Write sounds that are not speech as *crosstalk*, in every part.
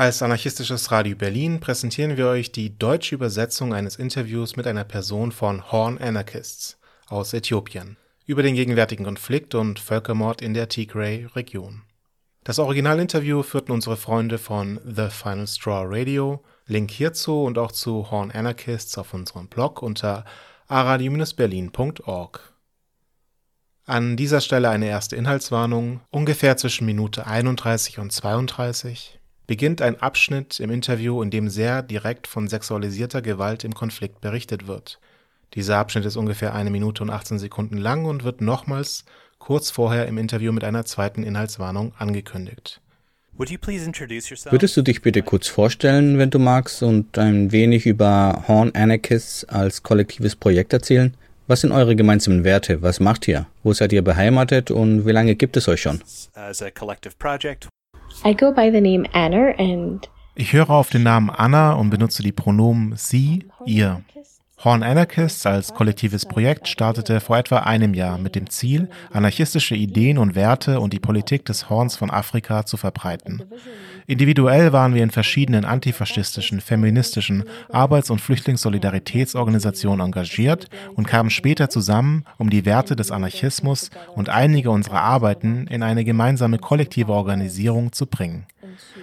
Als anarchistisches Radio Berlin präsentieren wir euch die deutsche Übersetzung eines Interviews mit einer Person von Horn Anarchists aus Äthiopien über den gegenwärtigen Konflikt und Völkermord in der Tigray-Region. Das Originalinterview führten unsere Freunde von The Final Straw Radio. Link hierzu und auch zu Horn Anarchists auf unserem Blog unter aradio-berlin.org. An dieser Stelle eine erste Inhaltswarnung. Ungefähr zwischen Minute 31 und 32 beginnt ein Abschnitt im Interview, in dem sehr direkt von sexualisierter Gewalt im Konflikt berichtet wird. Dieser Abschnitt ist ungefähr eine Minute und 18 Sekunden lang und wird nochmals kurz vorher im Interview mit einer zweiten Inhaltswarnung angekündigt. Würdest du dich bitte kurz vorstellen, wenn du magst, und ein wenig über Horn Anarchists als kollektives Projekt erzählen? Was sind eure gemeinsamen Werte? Was macht ihr? Wo seid ihr beheimatet und wie lange gibt es euch schon? I go by the name Anna and Ich höre auf den Namen Anna und benutze die Pronomen sie, ihr. Horn Anarchists als kollektives Projekt startete vor etwa einem Jahr mit dem Ziel, anarchistische Ideen und Werte und die Politik des Horns von Afrika zu verbreiten. Individuell waren wir in verschiedenen antifaschistischen, feministischen, Arbeits- und Flüchtlingssolidaritätsorganisationen engagiert und kamen später zusammen, um die Werte des Anarchismus und einige unserer Arbeiten in eine gemeinsame kollektive Organisierung zu bringen.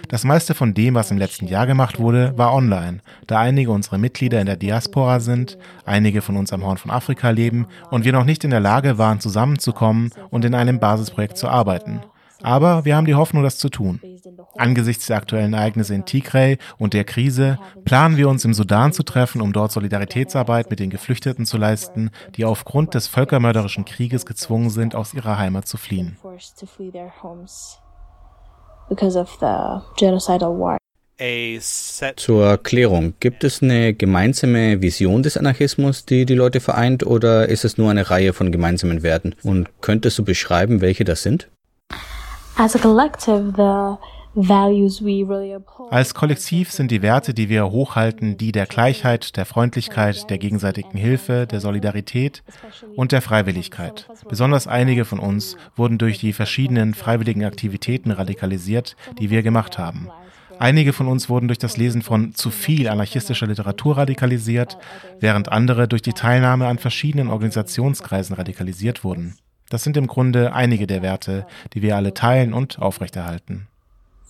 Das meiste von dem, was im letzten Jahr gemacht wurde, war online, da einige unserer Mitglieder in der Diaspora sind, einige von uns am Horn von Afrika leben und wir noch nicht in der Lage waren, zusammenzukommen und in einem Basisprojekt zu arbeiten. Aber wir haben die Hoffnung, das zu tun. Angesichts der aktuellen Ereignisse in Tigray und der Krise planen wir uns im Sudan zu treffen, um dort Solidaritätsarbeit mit den Geflüchteten zu leisten, die aufgrund des völkermörderischen Krieges gezwungen sind, aus ihrer Heimat zu fliehen. Because of the genocidal war. A set Zur Klärung, gibt es eine gemeinsame Vision des Anarchismus, die die Leute vereint, oder ist es nur eine Reihe von gemeinsamen Werten? Und könntest du beschreiben, welche das sind? As a collective, the Als Kollektiv sind die Werte, die wir hochhalten, die der Gleichheit, der Freundlichkeit, der gegenseitigen Hilfe, der Solidarität und der Freiwilligkeit. Besonders einige von uns wurden durch die verschiedenen freiwilligen Aktivitäten radikalisiert, die wir gemacht haben. Einige von uns wurden durch das Lesen von zu viel anarchistischer Literatur radikalisiert, während andere durch die Teilnahme an verschiedenen Organisationskreisen radikalisiert wurden. Das sind im Grunde einige der Werte, die wir alle teilen und aufrechterhalten.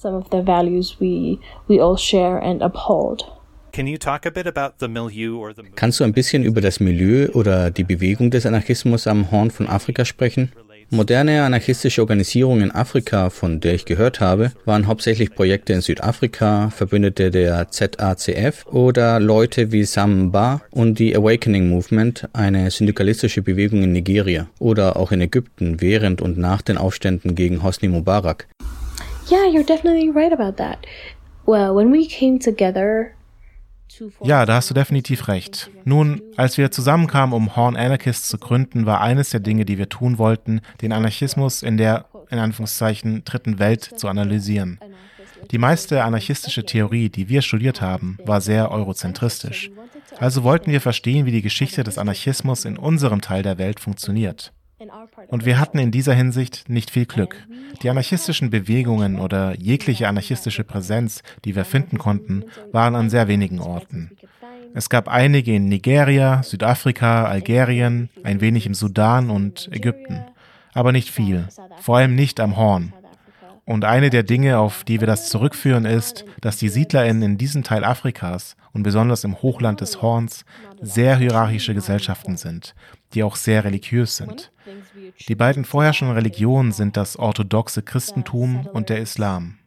Some of the values we we all share and uphold. Can you talk a bit about the milieu or the Kannst du ein bisschen über das Milieu oder die Bewegung des Anarchismus am Horn von Afrika sprechen? Moderne anarchistische Organisierungen in Afrika, von der ich gehört habe, waren hauptsächlich Projekte in Südafrika, Verbündete der ZACF oder Leute wie Sam Mba und die Awakening Movement, eine syndikalistische Bewegung in Nigeria oder auch in Ägypten während und nach den Aufständen gegen Hosni Mubarak. Yeah, you're definitely right about that. Well, when we came together Ja, da hast du definitiv recht. Nun, als wir zusammenkamen, um Horn Anarchists zu gründen, war eines der Dinge, die wir tun wollten, den Anarchismus in der, in Anführungszeichen, dritten Welt zu analysieren. Die meiste anarchistische Theorie, die wir studiert haben, war sehr eurozentristisch. Also wollten wir verstehen, wie die Geschichte des Anarchismus in unserem Teil der Welt funktioniert. Und wir hatten in dieser Hinsicht nicht viel Glück. Die anarchistischen Bewegungen oder jegliche anarchistische Präsenz, die wir finden konnten, waren an sehr wenigen Orten. Es gab einige in Nigeria, Südafrika, Algerien, ein wenig im Sudan und Ägypten. Aber nicht viel, vor allem nicht am Horn. Und eine der Dinge, auf die wir das zurückführen, ist, dass die SiedlerInnen in diesem Teil Afrikas und besonders im Hochland des Horns sehr hierarchische Gesellschaften sind, die auch sehr religiös sind. Die beiden vorherrschenden Religionen sind das orthodoxe Christentum und der Islam.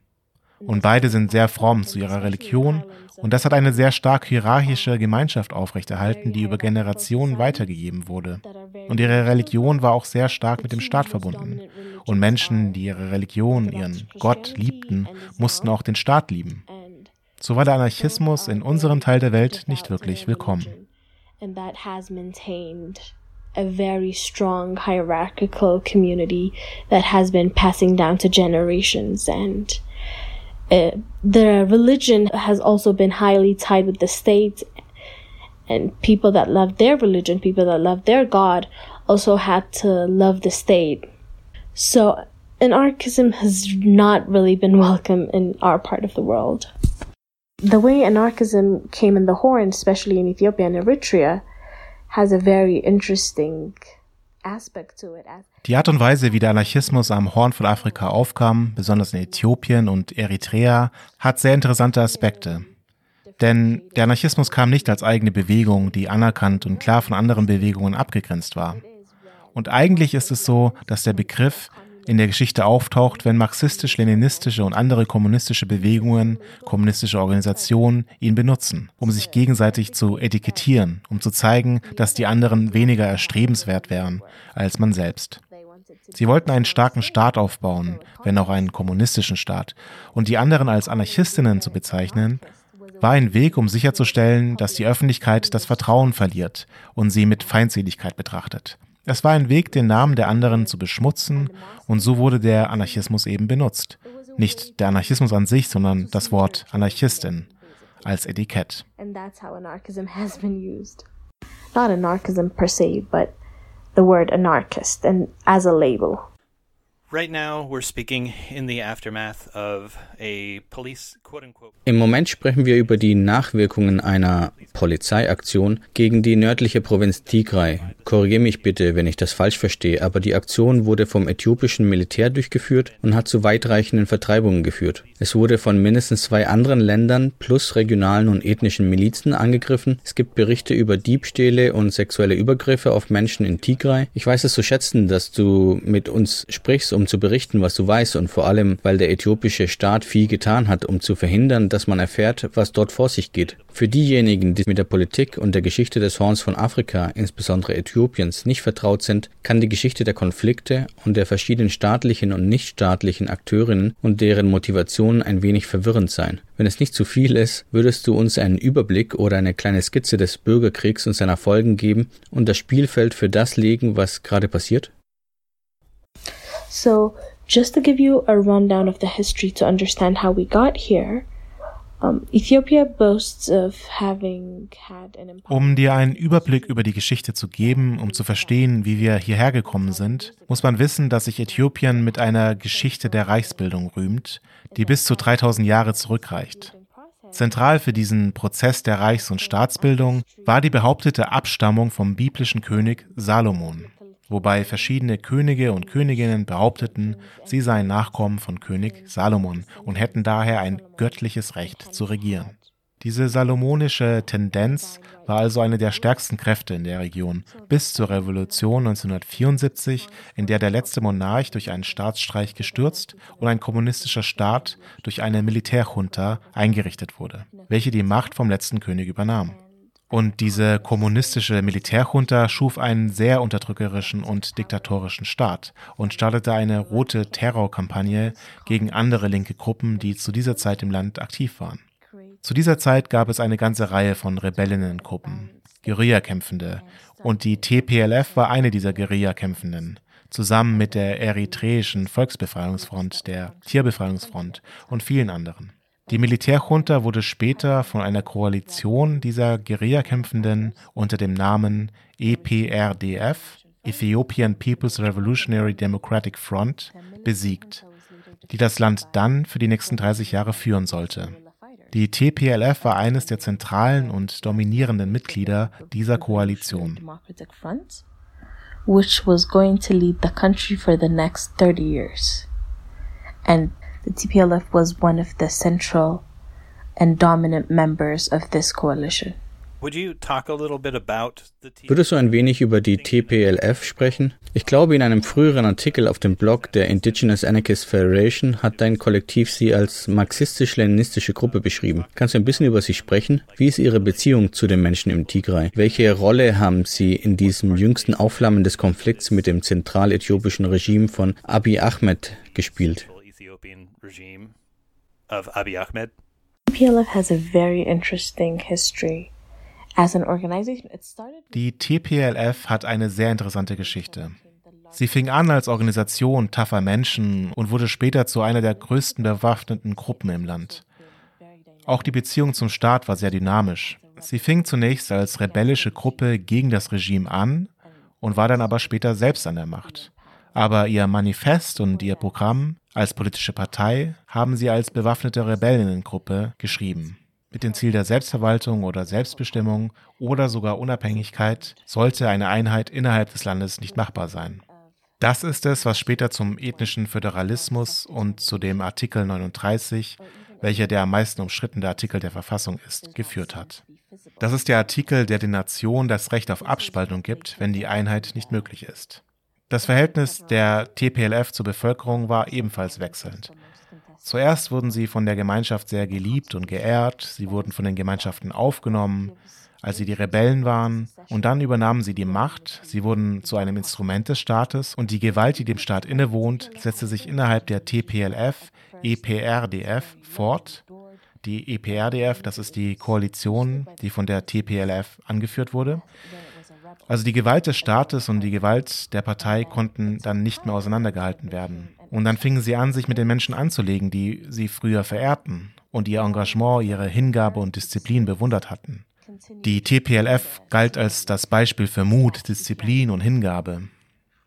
Und beide sind sehr fromm zu ihrer Religion und das hat eine sehr stark hierarchische Gemeinschaft aufrechterhalten, die über Generationen weitergegeben wurde. Und ihre Religion war auch sehr stark mit dem Staat verbunden. Und Menschen, die ihre Religion, ihren Gott liebten, mussten auch den Staat lieben. So war der Anarchismus in unserem Teil der Welt nicht wirklich willkommen. And that has maintained a very strong hierarchical community that has been passing down to generations. And uh, the religion has also been highly tied with the state. And people that love their religion people that love their god also had to love the state. So anarchism has not really been *laughs* welcome in our part of the world. The way anarchism came in the horn especially in ethiopia and eritrea has a very interesting Die Art und Weise, wie der Anarchismus am Horn von Afrika aufkam, besonders in Äthiopien und Eritrea, hat sehr interessante Aspekte. Denn der Anarchismus kam nicht als eigene Bewegung, die anerkannt und klar von anderen Bewegungen abgegrenzt war. Und eigentlich ist es so, dass der Begriff in der Geschichte auftaucht, wenn marxistisch-leninistische und andere kommunistische Bewegungen, kommunistische Organisationen ihn benutzen, um sich gegenseitig zu etikettieren, um zu zeigen, dass die anderen weniger erstrebenswert wären als man selbst. Sie wollten einen starken Staat aufbauen, wenn auch einen kommunistischen Staat, und die anderen als Anarchistinnen zu bezeichnen, war ein Weg, um sicherzustellen, dass die Öffentlichkeit das Vertrauen verliert und sie mit Feindseligkeit betrachtet. Es war ein Weg, den Namen der anderen zu beschmutzen, und so wurde der Anarchismus eben benutzt. Nicht der Anarchismus an sich, sondern das Wort Anarchistin als Etikett. not anarchism per se but the word anarchist and as a label Im Moment sprechen wir über die Nachwirkungen einer Polizeiaktion gegen die nördliche Provinz Tigray. Korrigiere mich bitte, wenn ich das falsch verstehe, aber die Aktion wurde vom äthiopischen Militär durchgeführt und hat zu weitreichenden Vertreibungen geführt. Es wurde von mindestens zwei anderen Ländern plus regionalen und ethnischen Milizen angegriffen. Es gibt Berichte über Diebstähle und sexuelle Übergriffe auf Menschen in Tigray. Ich weiß es zu schätzen, dass du mit uns sprichst, um zu berichten, was du weißt und vor allem, weil der äthiopische Staat viel getan hat, um zu verhindern, dass man erfährt, was dort vor sich geht. Für diejenigen, die mit der Politik und der Geschichte des Horns von Afrika, insbesondere Äthiopiens, nicht vertraut sind, kann die Geschichte der Konflikte und der verschiedenen staatlichen und nichtstaatlichen Akteurinnen und deren Motivationen ein wenig verwirrend sein. Wenn es nicht zu viel ist, würdest du uns einen Überblick oder eine kleine Skizze des Bürgerkriegs und seiner Folgen geben und das Spielfeld für das legen, was gerade passiert? So, just to give you a rundown of the history to understand how we got here, um, Ethiopia boasts of having had an. Um dir einen Überblick über die Geschichte zu geben, um zu verstehen, wie wir hierher gekommen sind, muss man wissen, dass sich Äthiopien mit einer Geschichte der Reichsbildung rühmt, die bis zu 3000 Jahre zurückreicht. Zentral für diesen Prozess der Reichs- und Staatsbildung war die behauptete Abstammung vom biblischen König Salomon, wobei verschiedene Könige und Königinnen behaupteten, sie seien Nachkommen von König Salomon und hätten daher ein göttliches Recht zu regieren. Diese salomonische Tendenz war also eine der stärksten Kräfte in der Region bis zur Revolution 1974, in der der letzte Monarch durch einen Staatsstreich gestürzt und ein kommunistischer Staat durch eine Militärjunta eingerichtet wurde, welche die Macht vom letzten König übernahm. Und diese kommunistische Militärjunta schuf einen sehr unterdrückerischen und diktatorischen Staat und startete eine rote Terrorkampagne gegen andere linke Gruppen, die zu dieser Zeit im Land aktiv waren. Zu dieser Zeit gab es eine ganze Reihe von Rebellennengruppen, Guerillakämpfende, und die TPLF war eine dieser Guerillakämpfenden, zusammen mit der Eritreischen Volksbefreiungsfront, der Tierbefreiungsfront und vielen anderen. Die Militärjunta wurde später von einer Koalition dieser Guerillakämpfenden unter dem Namen EPRDF, Ethiopian People's Revolutionary Democratic Front, besiegt, die das Land dann für die nächsten 30 Jahre führen sollte. Die TPLF war eines der zentralen und dominierenden Mitglieder dieser Koalition. Which was going to lead the country for the next 30 years. And the TPLF was one of the central and dominant members of this coalition. Would you talk a little bit about the T- Würdest du ein wenig über die TPLF sprechen? Ich glaube, in einem früheren Artikel auf dem Blog der Indigenous Anarchist Federation hat dein Kollektiv sie als marxistisch-leninistische Gruppe beschrieben. Kannst du ein bisschen über sie sprechen? Wie ist ihre Beziehung zu den Menschen im Tigray? Welche Rolle haben sie in diesem jüngsten Aufflammen des Konflikts mit dem zentraläthiopischen Regime von Abiy Ahmed gespielt? Regime of Abiy Ahmed? TPLF has a very interesting history. As an organization, it started Die TPLF hat eine sehr interessante Geschichte. Sie fing an als Organisation taffer Menschen und wurde später zu einer der größten bewaffneten Gruppen im Land. Auch die Beziehung zum Staat war sehr dynamisch. Sie fing zunächst als rebellische Gruppe gegen das Regime an und war dann aber später selbst an der Macht. Aber ihr Manifest und ihr Programm als politische Partei haben sie als bewaffnete Rebellengruppe geschrieben. Mit dem Ziel der Selbstverwaltung oder Selbstbestimmung oder sogar Unabhängigkeit sollte eine Einheit innerhalb des Landes nicht machbar sein. Das ist es, was später zum ethnischen Föderalismus und zu dem Artikel 39, welcher der am meisten umstrittene Artikel der Verfassung ist, geführt hat. Das ist der Artikel, der den Nationen das Recht auf Abspaltung gibt, wenn die Einheit nicht möglich ist. Das Verhältnis der TPLF zur Bevölkerung war ebenfalls wechselnd. Zuerst wurden sie von der Gemeinschaft sehr geliebt und geehrt, sie wurden von den Gemeinschaften aufgenommen, als sie die Rebellen waren, und dann übernahmen sie die Macht, sie wurden zu einem Instrument des Staates, und die Gewalt, die dem Staat innewohnt, setzte sich innerhalb der TPLF, EPRDF fort. Die EPRDF, das ist die Koalition, die von der TPLF angeführt wurde. Also die Gewalt des Staates und die Gewalt der Partei konnten dann nicht mehr auseinandergehalten werden. Und dann fingen sie an, sich mit den Menschen anzulegen, die sie früher verehrten und ihr Engagement, ihre Hingabe und Disziplin bewundert hatten. Die TPLF galt als das Beispiel für Mut, Disziplin und Hingabe.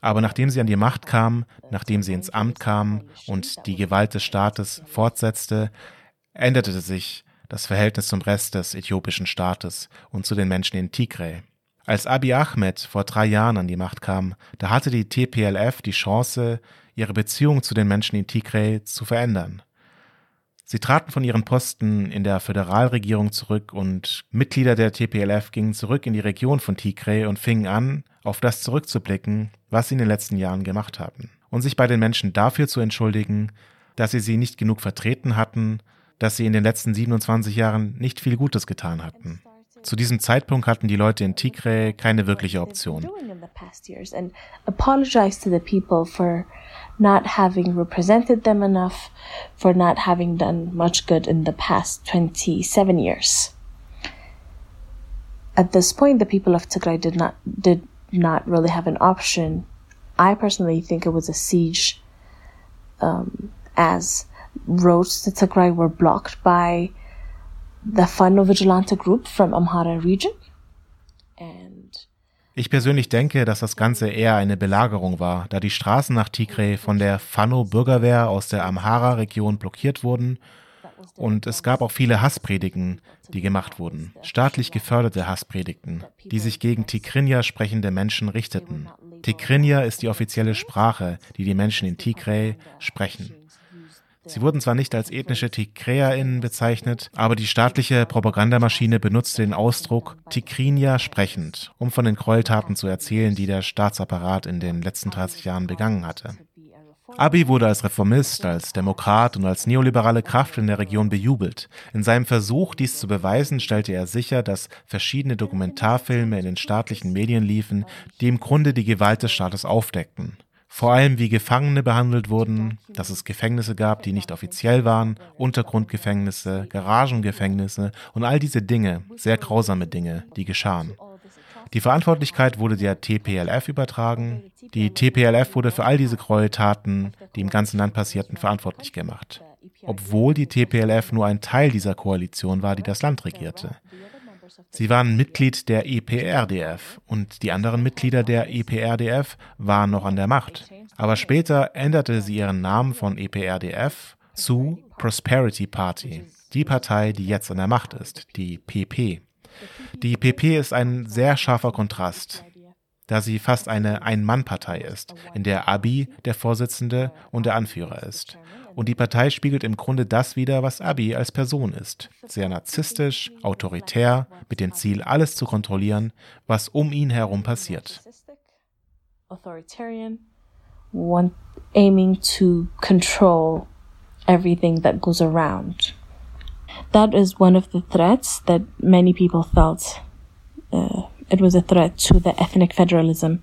Aber nachdem sie an die Macht kam, nachdem sie ins Amt kam und die Gewalt des Staates fortsetzte, änderte sich das Verhältnis zum Rest des äthiopischen Staates und zu den Menschen in Tigray. Als Abiy Ahmed vor drei Jahren an die Macht kam, da hatte die TPLF die Chance, ihre Beziehung zu den Menschen in Tigray zu verändern. Sie traten von ihren Posten in der Föderalregierung zurück und Mitglieder der TPLF gingen zurück in die Region von Tigray und fingen an, auf das zurückzublicken, was sie in den letzten Jahren gemacht hatten. Und sich bei den Menschen dafür zu entschuldigen, dass sie sie nicht genug vertreten hatten, dass sie in den letzten 27 Jahren nicht viel Gutes getan hatten. Zu diesem Zeitpunkt hatten die Leute in Tigray keine wirkliche Option. not having represented them enough, for not having done much good in the past 27 years. At this point, the people of Tigray did not did not really have an option. I personally think it was a siege, um, as roads to Tigray were blocked by the Fano Vigilante group from Amhara region. And ich persönlich denke, dass das Ganze eher eine Belagerung war, da die Straßen nach Tigray von der Fano-Bürgerwehr aus der Amhara-Region blockiert wurden und es gab auch viele Hasspredigen, die gemacht wurden, staatlich geförderte Hasspredigten, die sich gegen Tigrinya sprechende Menschen richteten. Tigrinya ist die offizielle Sprache, die die Menschen in Tigray sprechen. Sie wurden zwar nicht als ethnische TigräerInnen bezeichnet, aber die staatliche Propagandamaschine benutzte den Ausdruck Tigrinya sprechend, um von den Gräueltaten zu erzählen, die der Staatsapparat in den letzten 30 Jahren begangen hatte. Abi wurde als Reformist, als Demokrat und als neoliberale Kraft in der Region bejubelt. In seinem Versuch, dies zu beweisen, stellte er sicher, dass verschiedene Dokumentarfilme in den staatlichen Medien liefen, die im Grunde die Gewalt des Staates aufdeckten. Vor allem wie Gefangene behandelt wurden, dass es Gefängnisse gab, die nicht offiziell waren, Untergrundgefängnisse, Garagengefängnisse und all diese Dinge, sehr grausame Dinge, die geschahen. Die Verantwortlichkeit wurde der TPLF übertragen. Die TPLF wurde für all diese Gräueltaten, die im ganzen Land passierten, verantwortlich gemacht. Obwohl die TPLF nur ein Teil dieser Koalition war, die das Land regierte. Sie waren Mitglied der EPRDF und die anderen Mitglieder der EPRDF waren noch an der Macht. Aber später änderte sie ihren Namen von EPRDF zu Prosperity Party, die Partei, die jetzt an der Macht ist, die PP. Die PP ist ein sehr scharfer Kontrast, da sie fast eine Ein-Mann-Partei ist, in der Abi der Vorsitzende und der Anführer ist. Und die Partei spiegelt im Grunde das wider, was Abi als Person ist. Sehr narzisstisch, autoritär, mit dem Ziel, alles zu kontrollieren, was um ihn herum passiert. Authoritarian, aiming to control everything that goes around. That is one of the threats that many people felt. Uh, it was a threat to the ethnic federalism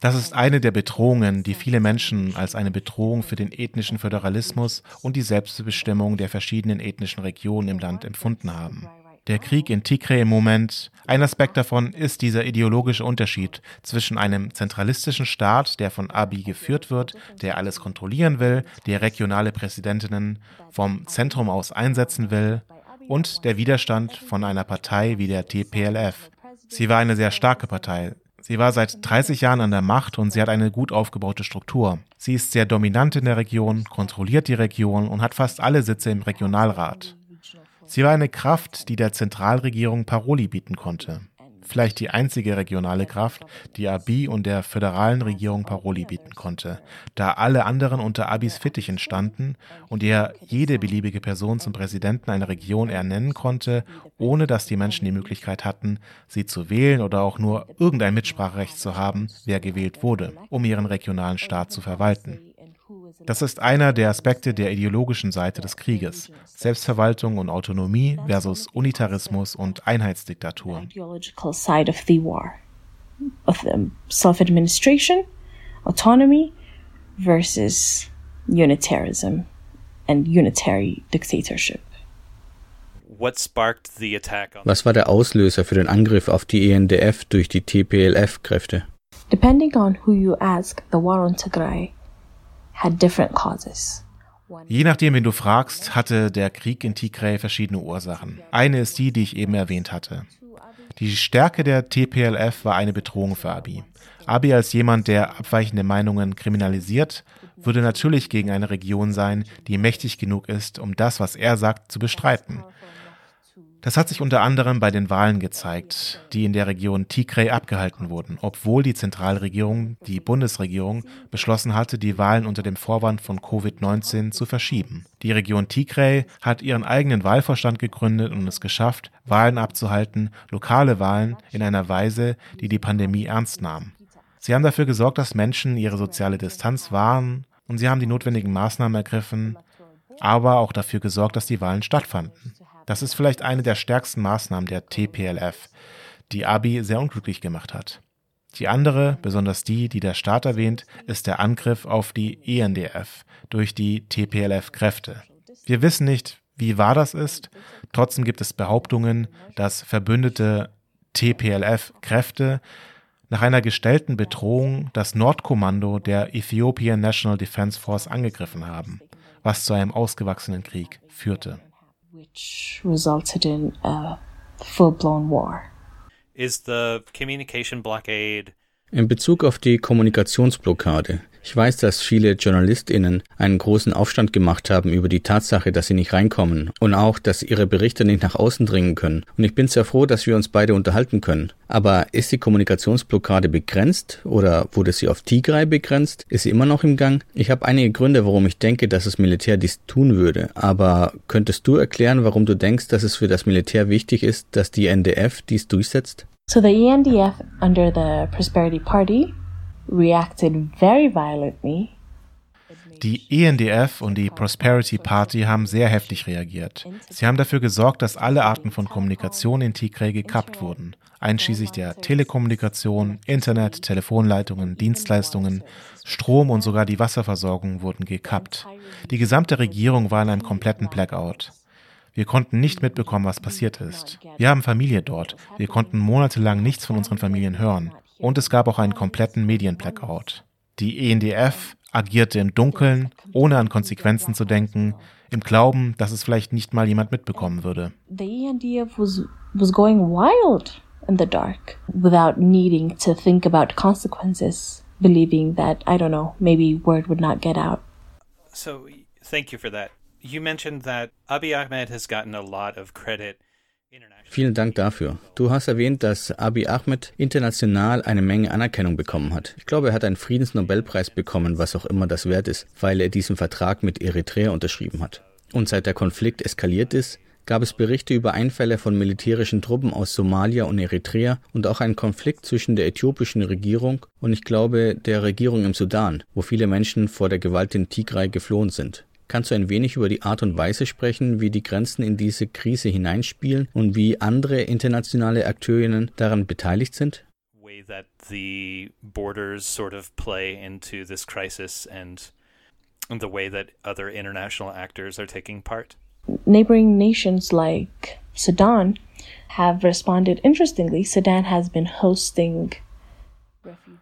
Das ist eine der Bedrohungen, die viele Menschen als eine Bedrohung für den ethnischen Föderalismus und die Selbstbestimmung der verschiedenen ethnischen Regionen im Land empfunden haben. Der Krieg in Tigray im Moment, ein Aspekt davon ist dieser ideologische Unterschied zwischen einem zentralistischen Staat, der von Abiy geführt wird, der alles kontrollieren will, der regionale Präsidentinnen vom Zentrum aus einsetzen will, und der Widerstand von einer Partei wie der TPLF. Sie war eine sehr starke Partei. Sie war seit 30 Jahren an der Macht und sie hat eine gut aufgebaute Struktur. Sie ist sehr dominant in der Region, kontrolliert die Region und hat fast alle Sitze im Regionalrat. Sie war eine Kraft, die der Zentralregierung Paroli bieten konnte. Vielleicht die einzige regionale Kraft, die Abiy und der föderalen Regierung Paroli bieten konnte, da alle anderen unter Abis Fittichen standen und er jede beliebige Person zum Präsidenten einer Region ernennen konnte, ohne dass die Menschen die Möglichkeit hatten, sie zu wählen oder auch nur irgendein Mitspracherecht zu haben, wer gewählt wurde, um ihren regionalen Staat zu verwalten. Das ist einer der Aspekte der ideologischen Seite des Krieges. Selbstverwaltung und Autonomie versus Unitarismus und Einheitsdiktatur. Self-administration, autonomy versus unitarism and unitary dictatorship. Was war der Auslöser für den Angriff auf die ENDF durch die TPLF-Kräfte? Depending on who you ask, the war on Tigray had different causes. Je nachdem, wen du fragst, hatte der Krieg in Tigray verschiedene Ursachen. Eine ist die, die ich eben erwähnt hatte. Die Stärke der TPLF war eine Bedrohung für Abiy. Abiy als jemand, der abweichende Meinungen kriminalisiert, würde natürlich gegen eine Region sein, die mächtig genug ist, um das, was er sagt, zu bestreiten. Das hat sich unter anderem bei den Wahlen gezeigt, die in der Region Tigray abgehalten wurden, obwohl die Zentralregierung, die Bundesregierung, beschlossen hatte, die Wahlen unter dem Vorwand von Covid-19 zu verschieben. Die Region Tigray hat ihren eigenen Wahlvorstand gegründet und es geschafft, Wahlen abzuhalten, lokale Wahlen in einer Weise, die die Pandemie ernst nahm. Sie haben dafür gesorgt, dass Menschen ihre soziale Distanz wahren und sie haben die notwendigen Maßnahmen ergriffen, aber auch dafür gesorgt, dass die Wahlen stattfanden. Das ist vielleicht eine der stärksten Maßnahmen der TPLF, die Abi sehr unglücklich gemacht hat. Die andere, besonders die, die der Staat erwähnt, ist der Angriff auf die ENDF durch die TPLF-Kräfte. Wir wissen nicht, wie wahr das ist. Trotzdem gibt es Behauptungen, dass verbündete TPLF-Kräfte nach einer gestellten Bedrohung das Nordkommando der Ethiopian National Defense Force angegriffen haben, was zu einem ausgewachsenen Krieg führte which resulted in a full-blown war. Is the communication blockade in Bezug auf die Kommunikationsblockade. Ich weiß, dass viele JournalistInnen einen großen Aufstand gemacht haben über die Tatsache, dass sie nicht reinkommen und auch, dass ihre Berichte nicht nach außen dringen können. Und ich bin sehr froh, dass wir uns beide unterhalten können. Aber ist die Kommunikationsblockade begrenzt oder wurde sie auf Tigray begrenzt? Ist sie immer noch im Gang? Ich habe einige Gründe, warum ich denke, dass das Militär dies tun würde. Aber könntest du erklären, warum du denkst, dass es für das Militär wichtig ist, dass die NDF dies durchsetzt? So the ENDF under the Prosperity Party die ENDF und die Prosperity Party haben sehr heftig reagiert. Sie haben dafür gesorgt, dass alle Arten von Kommunikation in Tigray gekappt wurden, einschließlich der Telekommunikation, Internet, Telefonleitungen, Dienstleistungen, Strom und sogar die Wasserversorgung wurden gekappt. Die gesamte Regierung war in einem kompletten Blackout. Wir konnten nicht mitbekommen, was passiert ist. Wir haben Familie dort. Wir konnten monatelang nichts von unseren Familien hören. Und es gab auch einen kompletten Medienblackout. Die ENDF agierte im Dunkeln, ohne an Konsequenzen zu denken, im Glauben, dass es vielleicht nicht mal jemand mitbekommen würde. The ENDF was, was going wild in the dark without needing to think about consequences, believing that, I don't know, maybe word would not get out. So, thank you for that. You mentioned that Abiy Ahmed has gotten a lot of credit Vielen Dank dafür. Du hast erwähnt, dass Abiy Ahmed international eine Menge Anerkennung bekommen hat. Ich glaube, er hat einen Friedensnobelpreis bekommen, was auch immer das wert ist, weil er diesen Vertrag mit Eritrea unterschrieben hat. Und seit der Konflikt eskaliert ist, gab es Berichte über Einfälle von militärischen Truppen aus Somalia und Eritrea und auch einen Konflikt zwischen der äthiopischen Regierung und ich glaube der Regierung im Sudan, wo viele Menschen vor der Gewalt in Tigray geflohen sind. Kannst du ein wenig über die Art und Weise sprechen, wie die Grenzen in diese Krise hineinspielen und wie andere internationale Akteurinnen daran beteiligt sind? way that the borders sort of play into this crisis and the way that other international actors are taking part. Neighboring nations like Sudan have responded interestingly. Sudan has been hosting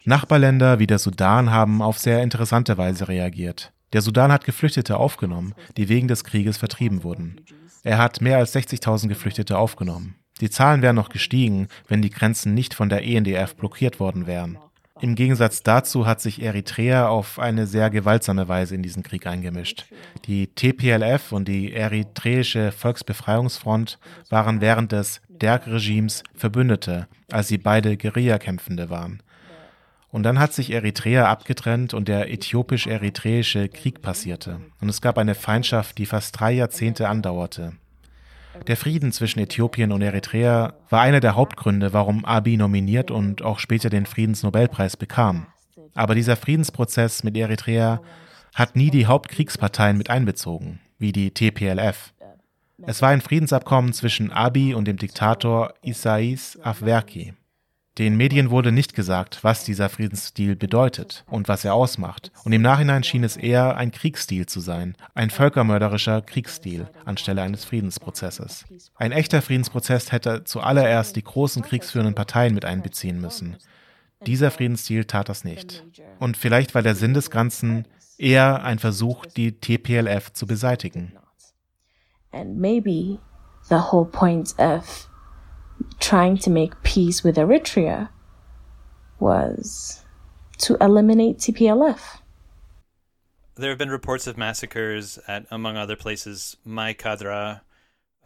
Nachbarländer wie der Sudan haben auf sehr interessante Weise reagiert. Der Sudan hat Geflüchtete aufgenommen, die wegen des Krieges vertrieben wurden. Er hat mehr als 60.000 Geflüchtete aufgenommen. Die Zahlen wären noch gestiegen, wenn die Grenzen nicht von der ENDF blockiert worden wären. Im Gegensatz dazu hat sich Eritrea auf eine sehr gewaltsame Weise in diesen Krieg eingemischt. Die TPLF und die Eritreische Volksbefreiungsfront waren während des Derg-Regimes Verbündete, als sie beide Guerillakämpfende waren. Und dann hat sich Eritrea abgetrennt und der äthiopisch-eritreische Krieg passierte. Und es gab eine Feindschaft, die fast drei Jahrzehnte andauerte. Der Frieden zwischen Äthiopien und Eritrea war einer der Hauptgründe, warum Abiy nominiert und auch später den Friedensnobelpreis bekam. Aber dieser Friedensprozess mit Eritrea hat nie die Hauptkriegsparteien mit einbezogen, wie die TPLF. Es war ein Friedensabkommen zwischen Abiy und dem Diktator Isais Afwerki. Den Medien wurde nicht gesagt, was dieser Friedensstil bedeutet und was er ausmacht. Und im Nachhinein schien es eher ein Kriegsstil zu sein, ein völkermörderischer Kriegsstil anstelle eines Friedensprozesses. Ein echter Friedensprozess hätte zuallererst die großen kriegsführenden Parteien mit einbeziehen müssen. Dieser Friedensstil tat das nicht. Und vielleicht war der Sinn des Ganzen eher ein Versuch, die TPLF zu beseitigen. And maybe the whole point of trying to make peace with Eritrea was to eliminate TPLF. There have been reports of massacres at, among other places, Mai Kadra,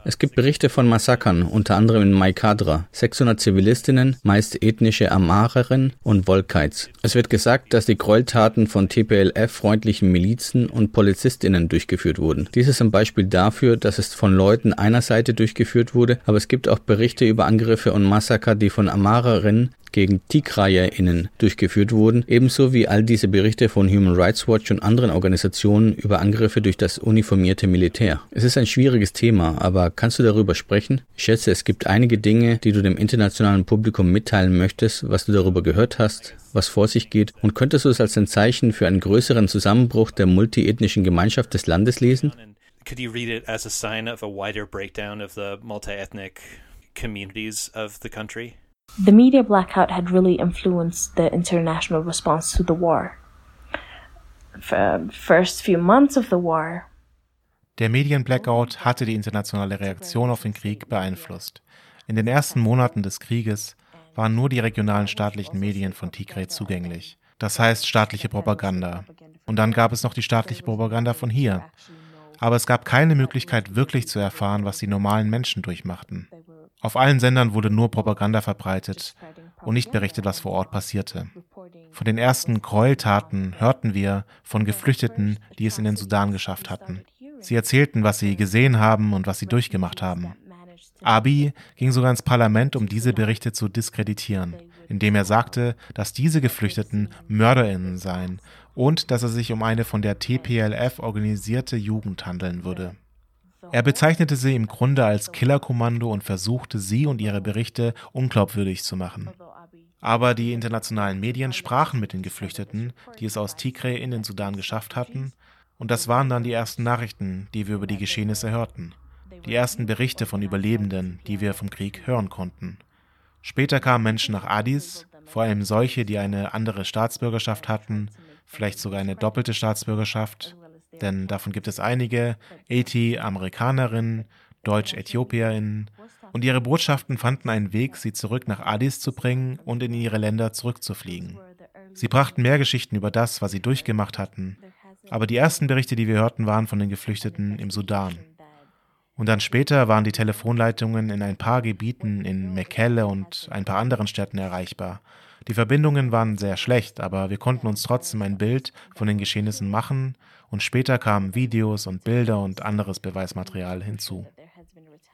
Es gibt Berichte von Massakern, unter anderem in Maikadra. 600 Zivilistinnen, meist ethnische Amareren und Wolkites. Es wird gesagt, dass die Gräueltaten von TPLF-freundlichen Milizen und Polizistinnen durchgeführt wurden. Dies ist ein Beispiel dafür, dass es von Leuten einer Seite durchgeführt wurde, aber es gibt auch Berichte über Angriffe und Massaker, die von Amarerinnen gegen TigrayerInnen durchgeführt wurden, ebenso wie all diese Berichte von Human Rights Watch und anderen Organisationen über Angriffe durch das uniformierte Militär. Es ist ein schwieriges Thema, aber kannst du darüber sprechen? Ich schätze, es gibt einige Dinge, die du dem internationalen Publikum mitteilen möchtest, was du darüber gehört hast, was vor sich geht, und könntest du es als ein Zeichen für einen größeren Zusammenbruch der multiethnischen Gemeinschaft des Landes lesen? Could you read it as a sign of a wider breakdown of the multi-ethnic communities of the country? The media blackout had really influenced the international response to the war. For first few months of the war, Der Medienblackout hatte die internationale Reaktion auf den Krieg beeinflusst. In den ersten Monaten des Krieges waren nur die regionalen staatlichen Medien von Tigray zugänglich. Das heißt staatliche Propaganda. Und dann gab es noch die staatliche Propaganda von hier. Aber es gab keine Möglichkeit wirklich zu erfahren, was die normalen Menschen durchmachten. Auf allen Sendern wurde nur Propaganda verbreitet und nicht berichtet, was vor Ort passierte. Von den ersten Gräueltaten hörten wir von Geflüchteten, die es in den Sudan geschafft hatten. Sie erzählten, was sie gesehen haben und was sie durchgemacht haben. Abiy ging sogar ins Parlament, um diese Berichte zu diskreditieren, indem er sagte, dass diese Geflüchteten Mörderinnen seien und dass es sich um eine von der TPLF organisierte Jugend handeln würde. Er bezeichnete sie im Grunde als Killerkommando und versuchte, sie und ihre Berichte unglaubwürdig zu machen. Aber die internationalen Medien sprachen mit den Geflüchteten, die es aus Tigray in den Sudan geschafft hatten, und das waren dann die ersten Nachrichten, die wir über die Geschehnisse hörten. Die ersten Berichte von Überlebenden, die wir vom Krieg hören konnten. Später kamen Menschen nach Addis, vor allem solche, die eine andere Staatsbürgerschaft hatten, vielleicht sogar eine doppelte Staatsbürgerschaft, denn davon gibt es einige, Eti, Amerikanerinnen, Deutsch-Äthiopierinnen, und ihre Botschaften fanden einen Weg, sie zurück nach Addis zu bringen und in ihre Länder zurückzufliegen. Sie brachten mehr Geschichten über das, was sie durchgemacht hatten, aber die ersten Berichte, die wir hörten, waren von den Geflüchteten im Sudan. Und dann später waren die Telefonleitungen in ein paar Gebieten in Mekelle und ein paar anderen Städten erreichbar. Die Verbindungen waren sehr schlecht, aber wir konnten uns trotzdem ein Bild von den Geschehnissen machen und später kamen Videos und Bilder und anderes Beweismaterial hinzu.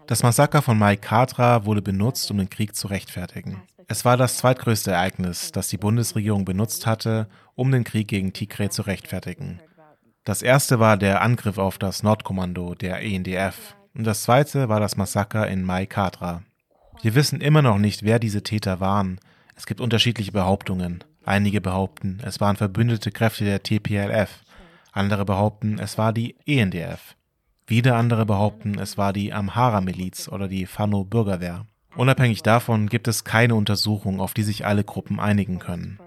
Das Massaker von Mai Kadra wurde benutzt, um den Krieg zu rechtfertigen. Es war das zweitgrößte Ereignis, das die Bundesregierung benutzt hatte, um den Krieg gegen Tigray zu rechtfertigen. Das erste war der Angriff auf das Nordkommando der ENDF und das zweite war das Massaker in Mai Kadra. Wir wissen immer noch nicht, wer diese Täter waren. Es gibt unterschiedliche Behauptungen. Einige behaupten, es waren verbündete Kräfte der TPLF. Andere behaupten, es war die ENDF. Wieder andere behaupten, es war die Amhara-Miliz oder die Fano-Bürgerwehr. Unabhängig davon gibt es keine Untersuchung, auf die sich alle Gruppen einigen können.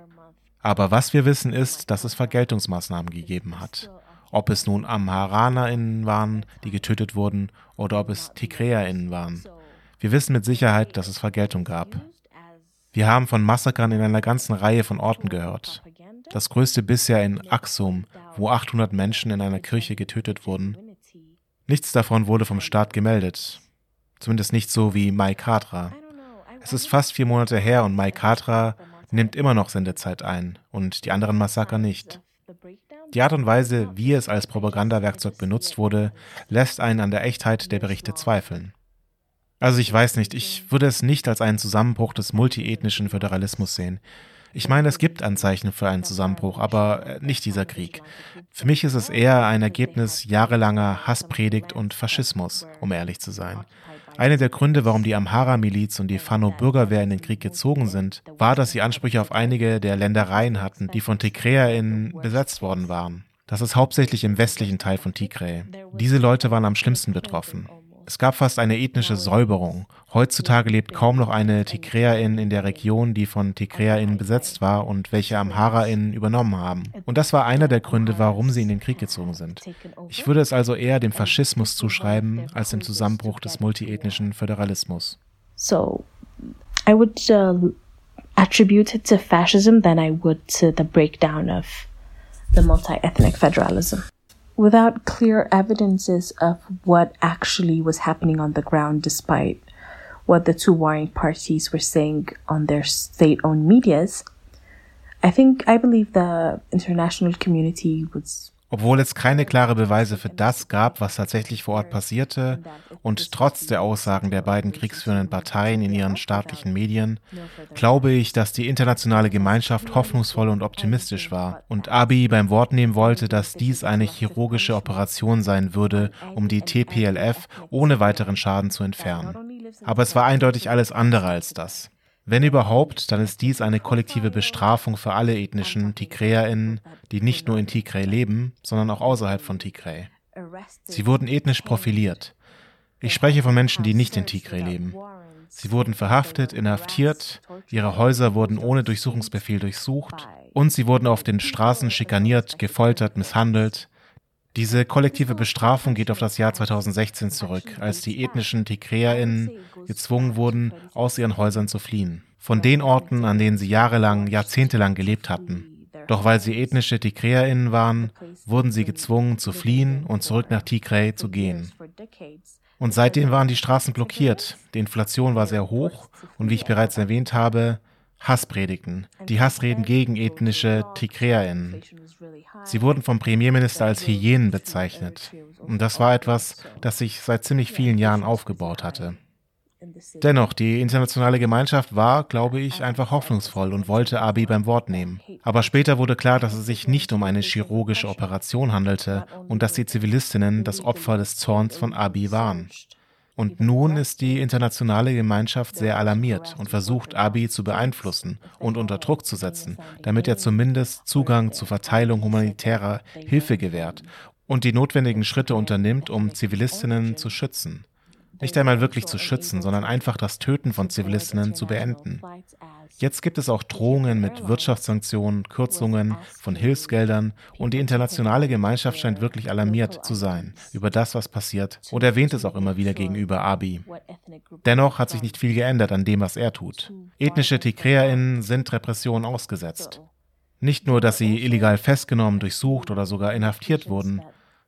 Aber was wir wissen ist, dass es Vergeltungsmaßnahmen gegeben hat. Ob es nun AmharanerInnen waren, die getötet wurden, oder ob es TigräerInnen waren. Wir wissen mit Sicherheit, dass es Vergeltung gab. Wir haben von Massakern in einer ganzen Reihe von Orten gehört. Das größte bisher in Aksum, wo 800 Menschen in einer Kirche getötet wurden. Nichts davon wurde vom Staat gemeldet. Zumindest nicht so wie Mai Kadra. Es ist fast vier Monate her und Mai Kadra nimmt immer noch Sendezeit ein und die anderen Massaker nicht. Die Art und Weise, wie es als Propagandawerkzeug benutzt wurde, lässt einen an der Echtheit der Berichte zweifeln. Also ich weiß nicht, ich würde es nicht als einen Zusammenbruch des multiethnischen Föderalismus sehen. Ich meine, es gibt Anzeichen für einen Zusammenbruch, aber äh, nicht dieser Krieg. Für mich ist es eher ein Ergebnis jahrelanger Hasspredigt und Faschismus, um ehrlich zu sein. Einer der Gründe, warum die Amhara-Miliz und die Fano-Bürgerwehr in den Krieg gezogen sind, war, dass sie Ansprüche auf einige der Ländereien hatten, die von TigräerInnen besetzt worden waren. Das ist hauptsächlich im westlichen Teil von Tigray. Diese Leute waren am schlimmsten betroffen. Es gab fast eine ethnische Säuberung. Heutzutage lebt kaum noch eine Tigräerin in der Region, die von Tigräerinnen besetzt war und welche AmharaInnen übernommen haben. Und das war einer der Gründe, warum sie in den Krieg gezogen sind. Ich würde es also eher dem Faschismus zuschreiben, als dem Zusammenbruch des multiethnischen Föderalismus. So, I would uh, attribute it to fascism than I would to the breakdown of the multi-ethnic federalism. without clear evidences of what actually was happening on the ground, despite what the two warring parties were saying on their state owned medias, I think, I believe the international community was Obwohl es keine klare Beweise für das gab, was tatsächlich vor Ort passierte, und trotz der Aussagen der beiden kriegsführenden Parteien in ihren staatlichen Medien, glaube ich, dass die internationale Gemeinschaft hoffnungsvoll und optimistisch war und Abiy beim Wort nehmen wollte, dass dies eine chirurgische Operation sein würde, um die TPLF ohne weiteren Schaden zu entfernen. Aber es war eindeutig alles andere als das. Wenn überhaupt, dann ist dies eine kollektive Bestrafung für alle ethnischen TigräerInnen, die nicht nur in Tigray leben, sondern auch außerhalb von Tigray. Sie wurden ethnisch profiliert. Ich spreche von Menschen, die nicht in Tigray leben. Sie wurden verhaftet, inhaftiert, ihre Häuser wurden ohne Durchsuchungsbefehl durchsucht und sie wurden auf den Straßen schikaniert, gefoltert, misshandelt, diese kollektive Bestrafung geht auf das Jahr 2016 zurück, als die ethnischen TigräerInnen gezwungen wurden, aus ihren Häusern zu fliehen. Von den Orten, an denen sie jahrelang, jahrzehntelang gelebt hatten. Doch weil sie ethnische TigräerInnen waren, wurden sie gezwungen zu fliehen und zurück nach Tigray zu gehen. Und seitdem waren die Straßen blockiert, die Inflation war sehr hoch und wie ich bereits erwähnt habe, Hasspredigten, die Hassreden gegen ethnische TigräerInnen. Sie wurden vom Premierminister als Hyänen bezeichnet. Und das war etwas, das sich seit ziemlich vielen Jahren aufgebaut hatte. Dennoch, die internationale Gemeinschaft war, glaube ich, einfach hoffnungsvoll und wollte Abi beim Wort nehmen. Aber später wurde klar, dass es sich nicht um eine chirurgische Operation handelte und dass die Zivilistinnen das Opfer des Zorns von Abi waren. Und nun ist die internationale Gemeinschaft sehr alarmiert und versucht, Abiy zu beeinflussen und unter Druck zu setzen, damit er zumindest Zugang zur Verteilung humanitärer Hilfe gewährt und die notwendigen Schritte unternimmt, um Zivilistinnen zu schützen. Nicht einmal wirklich zu schützen, sondern einfach das Töten von Zivilistinnen zu beenden. Jetzt gibt es auch Drohungen mit Wirtschaftssanktionen, Kürzungen von Hilfsgeldern und die internationale Gemeinschaft scheint wirklich alarmiert zu sein über das, was passiert und erwähnt es auch immer wieder gegenüber Abi. Dennoch hat sich nicht viel geändert an dem, was er tut. Ethnische TigräerInnen sind Repressionen ausgesetzt. Nicht nur, dass sie illegal festgenommen, durchsucht oder sogar inhaftiert wurden,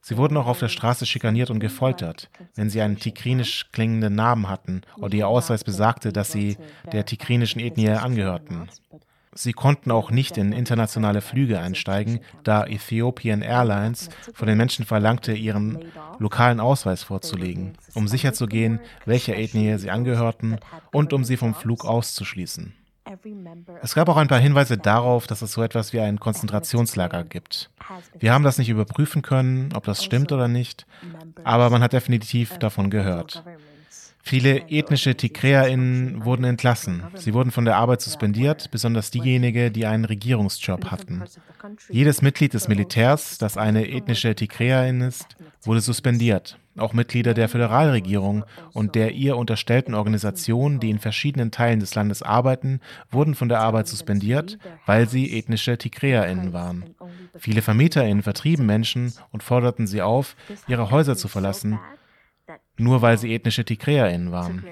Sie wurden auch auf der Straße schikaniert und gefoltert, wenn sie einen tigrinisch klingenden Namen hatten oder ihr Ausweis besagte, dass sie der tigrinischen Ethnie angehörten. Sie konnten auch nicht in internationale Flüge einsteigen, da Ethiopian Airlines von den Menschen verlangte, ihren lokalen Ausweis vorzulegen, um sicherzugehen, welcher Ethnie sie angehörten und um sie vom Flug auszuschließen. Es gab auch ein paar Hinweise darauf, dass es so etwas wie ein Konzentrationslager gibt. Wir haben das nicht überprüfen können, ob das stimmt oder nicht, aber man hat definitiv davon gehört. Viele ethnische TigräerInnen wurden entlassen. Sie wurden von der Arbeit suspendiert, besonders diejenigen, die einen Regierungsjob hatten. Jedes Mitglied des Militärs, das eine ethnische Tigräerin ist, wurde suspendiert. Auch Mitglieder der Föderalregierung und der ihr unterstellten Organisationen, die in verschiedenen Teilen des Landes arbeiten, wurden von der Arbeit suspendiert, weil sie ethnische TigräerInnen waren. Viele VermieterInnen vertrieben Menschen und forderten sie auf, ihre Häuser zu verlassen, nur weil sie ethnische TigräerInnen waren.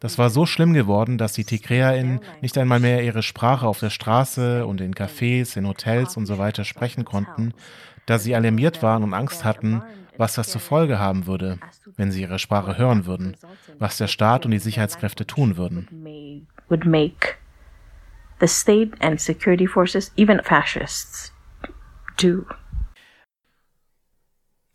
Das war so schlimm geworden, dass die TigräerInnen nicht einmal mehr ihre Sprache auf der Straße und in Cafés, in Hotels und so weiter sprechen konnten, da sie alarmiert waren und Angst hatten, was das zur Folge haben würde, wenn sie ihre Sprache hören würden, was der Staat und die Sicherheitskräfte tun würden. Would make the state and security forces, even fascists, do.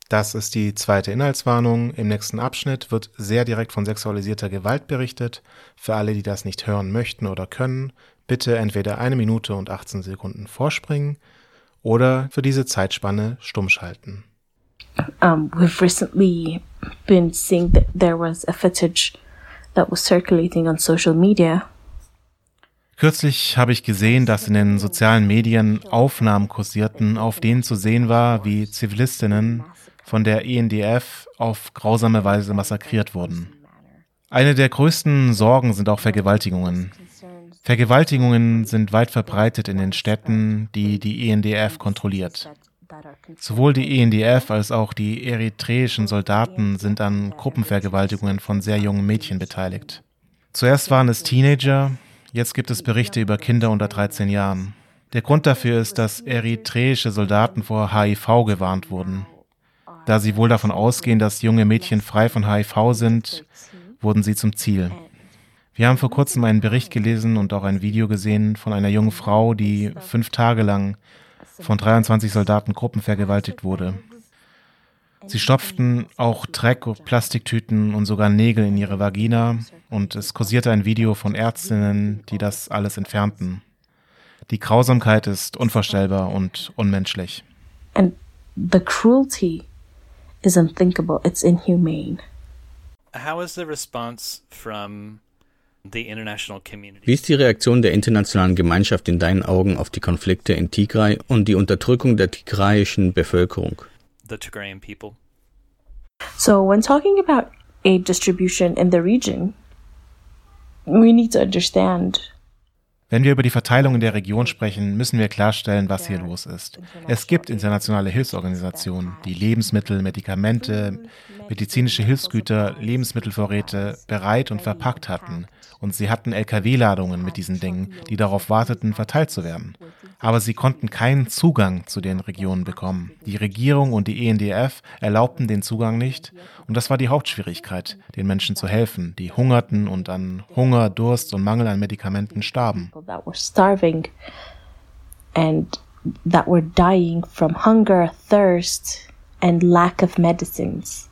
Das ist die zweite Inhaltswarnung. Im nächsten Abschnitt wird sehr direkt von sexualisierter Gewalt berichtet. Für alle, die das nicht hören möchten oder können, bitte entweder eine Minute und 18 Sekunden vorspringen oder für diese Zeitspanne stumm schalten. Um, we've recently been seeing that there was a footage that was circulating on social media Kürzlich habe ich gesehen, dass in den sozialen Medien Aufnahmen kursierten, auf denen zu sehen war, wie Zivilistinnen von der ENDF auf grausame Weise massakriert wurden. Eine der größten Sorgen sind auch Vergewaltigungen. Vergewaltigungen sind weit verbreitet in den Städten, die die ENDF kontrolliert. Sowohl die ENDF als auch die eritreischen Soldaten sind an Gruppenvergewaltigungen von sehr jungen Mädchen beteiligt. Zuerst waren es Teenager, jetzt gibt es Berichte über Kinder unter 13 Jahren. Der Grund dafür ist, dass eritreische Soldaten vor HIV gewarnt wurden. Da sie wohl davon ausgehen, dass junge Mädchen frei von HIV sind, wurden sie zum Ziel. Wir haben vor kurzem einen Bericht gelesen und auch ein Video gesehen von einer jungen Frau, die fünf Tage lang von 23 Soldaten gruppenvergewaltigt wurde. Sie stopften auch Dreck, Plastiktüten und sogar Nägel in ihre Vagina und es kursierte ein Video von Ärztinnen, die das alles entfernten. Die Grausamkeit ist unvorstellbar und unmenschlich. and the cruelty is unthinkable it's inhumane How is the response from? Wie ist die Reaktion der internationalen Gemeinschaft in deinen Augen auf die Konflikte in Tigray und die Unterdrückung der tigrayischen Bevölkerung? The Tigrayan people. so when talking about aid distribution in the region we need to understand Wenn wir über die Verteilung in der Region sprechen, müssen wir klarstellen, was hier los ist. Es gibt internationale Hilfsorganisationen, die Lebensmittel, Medikamente, medizinische Hilfsgüter, Lebensmittelvorräte bereit und verpackt hatten. Und sie hatten Lkw-Ladungen mit diesen Dingen, die darauf warteten, verteilt zu werden. Aber sie konnten keinen Zugang zu den Regionen bekommen. Die Regierung und die ENDF erlaubten den Zugang nicht. Und das war die Hauptschwierigkeit, den Menschen zu helfen, die hungerten und an Hunger, Durst und Mangel an Medikamenten starben. and that were dying from hunger thirst and lack of medicines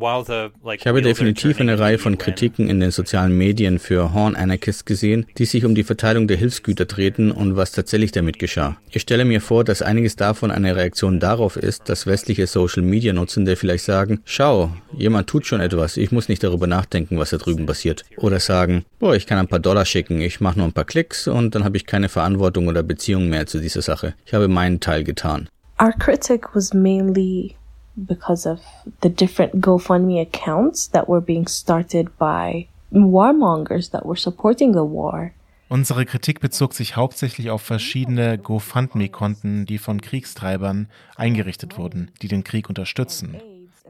Ich habe definitiv eine Reihe von Kritiken in den sozialen Medien für Horn Anarchists gesehen, die sich um die Verteilung der Hilfsgüter drehten und was tatsächlich damit geschah. Ich stelle mir vor, dass einiges davon eine Reaktion darauf ist, dass westliche Social Media Nutzende vielleicht sagen, schau, jemand tut schon etwas, ich muss nicht darüber nachdenken, was da drüben passiert. Oder sagen, boah, ich kann ein paar Dollar schicken, ich mache nur ein paar Klicks und dann habe ich keine Verantwortung oder Beziehung mehr zu dieser Sache. Ich habe meinen Teil getan. our critic was mainly because of the different GoFundMe accounts that were being started by warmongers that were supporting the war. Unsere Kritik bezog sich hauptsächlich auf verschiedene GoFundMe-Konten, die von Kriegstreibern eingerichtet wurden, die den Krieg unterstützen.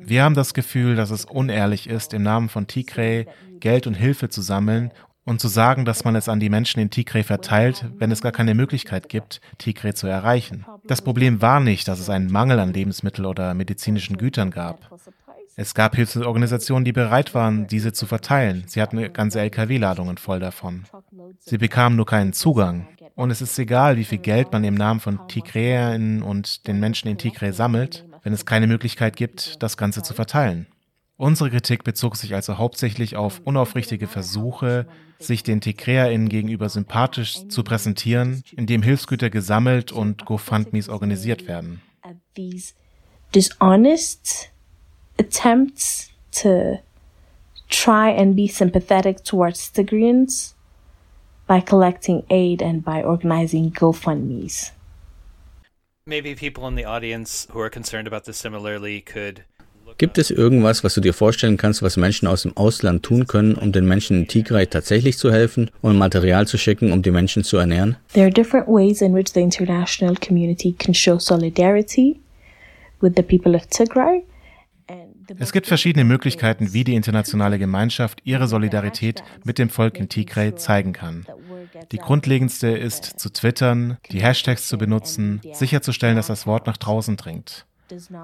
Wir haben das Gefühl, dass es unehrlich ist, im Namen von Tigray Geld und Hilfe zu sammeln und zu sagen, dass man es an die Menschen in Tigray verteilt, wenn es gar keine Möglichkeit gibt, Tigray zu erreichen. Das Problem war nicht, dass es einen Mangel an Lebensmitteln oder medizinischen Gütern gab. Es gab Hilfsorganisationen, die bereit waren, diese zu verteilen. Sie hatten ganze Lkw-Ladungen voll davon. Sie bekamen nur keinen Zugang. Und es ist egal, wie viel Geld man im Namen von Tigrayern und den Menschen in Tigray sammelt, wenn es keine Möglichkeit gibt, das Ganze zu verteilen. Unsere Kritik bezog sich also hauptsächlich auf unaufrichtige Versuche, sich den TigräerInnen gegenüber sympathisch zu präsentieren, indem Hilfsgüter gesammelt und GoFundMes organisiert werden. Dishonest attempts to try and be sympathetic towards Tigrayans by collecting aid and by organizing GoFundMe's. Maybe people in the audience who are concerned about this similarly could Gibt es irgendwas, was du dir vorstellen kannst, was Menschen aus dem Ausland tun können, um den Menschen in Tigray tatsächlich zu helfen und Material zu schicken, um die Menschen zu ernähren? There are different ways in which the international community can show solidarity with the people of Tigray. Es gibt verschiedene Möglichkeiten, wie die internationale Gemeinschaft ihre Solidarität mit dem Volk in Tigray zeigen kann. Die grundlegendste ist zu twittern, die Hashtags zu benutzen, sicherzustellen, dass das Wort nach draußen dringt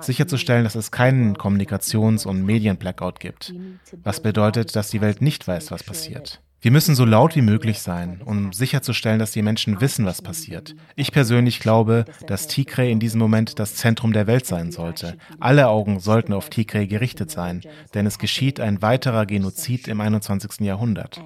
sicherzustellen, dass es keinen Kommunikations- und Medienblackout gibt, was bedeutet, dass die Welt nicht weiß, was passiert. Wir müssen so laut wie möglich sein, um sicherzustellen, dass die Menschen wissen, was passiert. Ich persönlich glaube, dass Tigray in diesem Moment das Zentrum der Welt sein sollte. Alle Augen sollten auf Tigray gerichtet sein, denn es geschieht ein weiterer Genozid im 21. Jahrhundert.